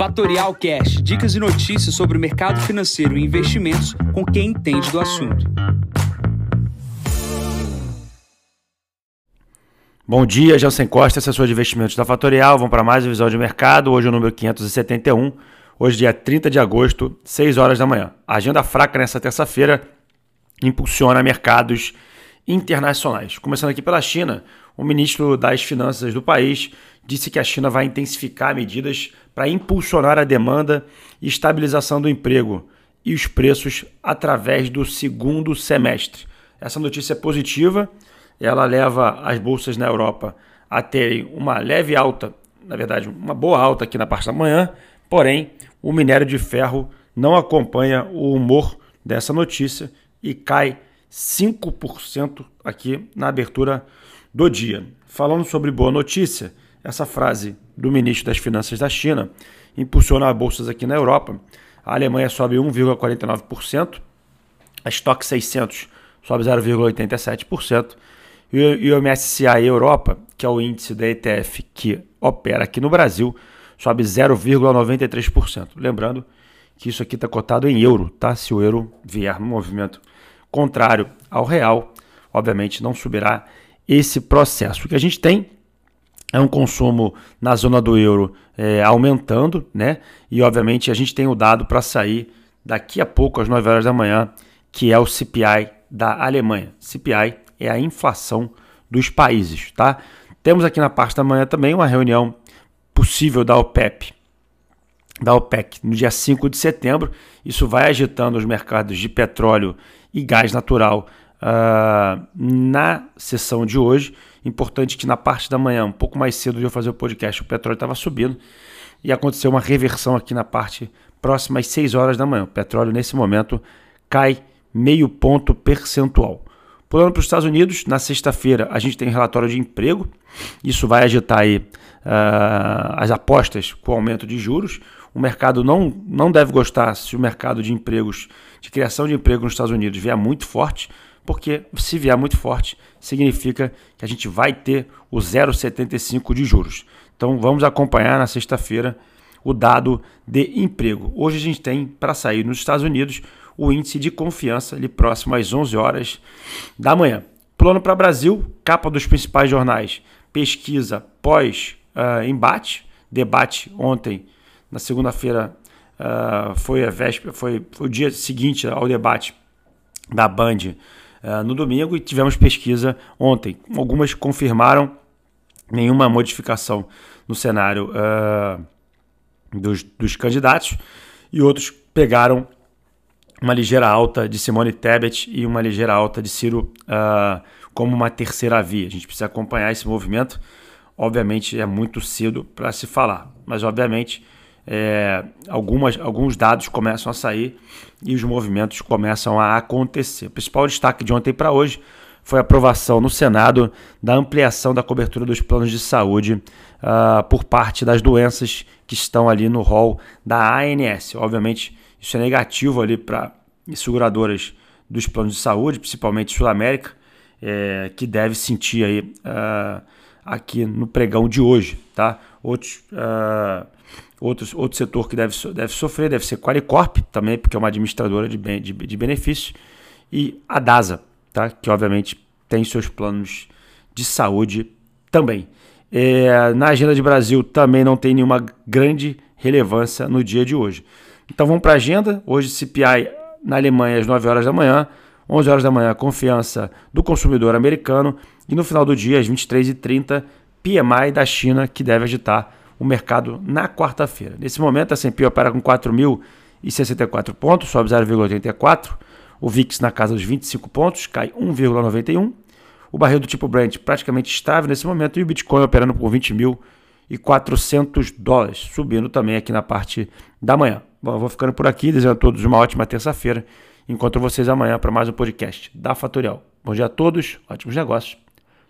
Fatorial Cash, dicas e notícias sobre o mercado financeiro e investimentos com quem entende do assunto. Bom dia, Jansen Costa, assessor de investimentos da Fatorial. Vamos para mais uma visão de mercado. Hoje é o número 571. Hoje, dia 30 de agosto, 6 horas da manhã. A agenda fraca nessa terça-feira impulsiona mercados internacionais. Começando aqui pela China, o ministro das Finanças do país disse que a China vai intensificar medidas para impulsionar a demanda e estabilização do emprego e os preços através do segundo semestre. Essa notícia é positiva, ela leva as bolsas na Europa a terem uma leve alta, na verdade, uma boa alta aqui na parte da manhã, porém, o minério de ferro não acompanha o humor dessa notícia e cai 5% aqui na abertura do dia. Falando sobre boa notícia, essa frase do ministro das Finanças da China impulsiona as bolsas aqui na Europa. A Alemanha sobe 1,49%, a Stock 600 sobe 0,87%, e o MSCI Europa, que é o índice da ETF que opera aqui no Brasil, sobe 0,93%. Lembrando que isso aqui está cotado em euro, tá? Se o euro vier no movimento contrário ao real, obviamente não subirá esse processo. O que a gente tem é um consumo na zona do euro é, aumentando, né? E obviamente a gente tem o dado para sair daqui a pouco, às 9 horas da manhã, que é o CPI da Alemanha. CPI é a inflação dos países, tá? Temos aqui na parte da manhã também uma reunião possível da OPEP, da OPEC, no dia 5 de setembro. Isso vai agitando os mercados de petróleo e gás natural uh, na sessão de hoje. Importante que na parte da manhã, um pouco mais cedo de eu fazer o podcast, o petróleo estava subindo e aconteceu uma reversão aqui na parte próxima às 6 horas da manhã. O petróleo, nesse momento, cai meio ponto percentual. Pulando para os Estados Unidos, na sexta-feira a gente tem relatório de emprego. Isso vai agitar aí, uh, as apostas com o aumento de juros. O mercado não, não deve gostar se o mercado de empregos, de criação de emprego nos Estados Unidos vier muito forte porque se vier muito forte, significa que a gente vai ter o 0,75 de juros. Então vamos acompanhar na sexta-feira o dado de emprego. Hoje a gente tem para sair nos Estados Unidos o índice de confiança ali próximo às 11 horas da manhã. Plano para Brasil, capa dos principais jornais, pesquisa pós uh, embate, debate ontem na segunda-feira uh, foi a véspera, foi, foi o dia seguinte ao debate da Band uh, no domingo e tivemos pesquisa ontem. Algumas confirmaram nenhuma modificação no cenário uh, dos, dos candidatos e outros pegaram uma ligeira alta de Simone Tebet e uma ligeira alta de Ciro uh, como uma terceira via. A gente precisa acompanhar esse movimento. Obviamente é muito cedo para se falar, mas obviamente é, algumas, alguns dados começam a sair e os movimentos começam a acontecer. O principal destaque de ontem para hoje foi a aprovação no Senado da ampliação da cobertura dos planos de saúde uh, por parte das doenças que estão ali no rol da ANS. Obviamente, isso é negativo ali para seguradoras dos planos de saúde, principalmente Sul América, é, que deve sentir aí uh, aqui no pregão de hoje, tá? Outros uh, Outros, outro setor que deve, deve sofrer deve ser Qualicorp, também, porque é uma administradora de, de, de benefícios, e a DASA, tá? que obviamente tem seus planos de saúde também. É, na agenda de Brasil também não tem nenhuma grande relevância no dia de hoje. Então vamos para a agenda. Hoje CPI na Alemanha às 9 horas da manhã, 11 horas da manhã confiança do consumidor americano e no final do dia às 23h30 PMI da China que deve agitar o mercado na quarta-feira. Nesse momento, a S&P opera com 4.064 pontos, sobe 0,84. O VIX na casa dos 25 pontos, cai 1,91. O barril do tipo Brent praticamente estável nesse momento e o Bitcoin operando por 20.400 dólares, subindo também aqui na parte da manhã. Bom, eu vou ficando por aqui, desejando a todos uma ótima terça-feira. Encontro vocês amanhã para mais um podcast da Fatorial. Bom dia a todos, ótimos negócios.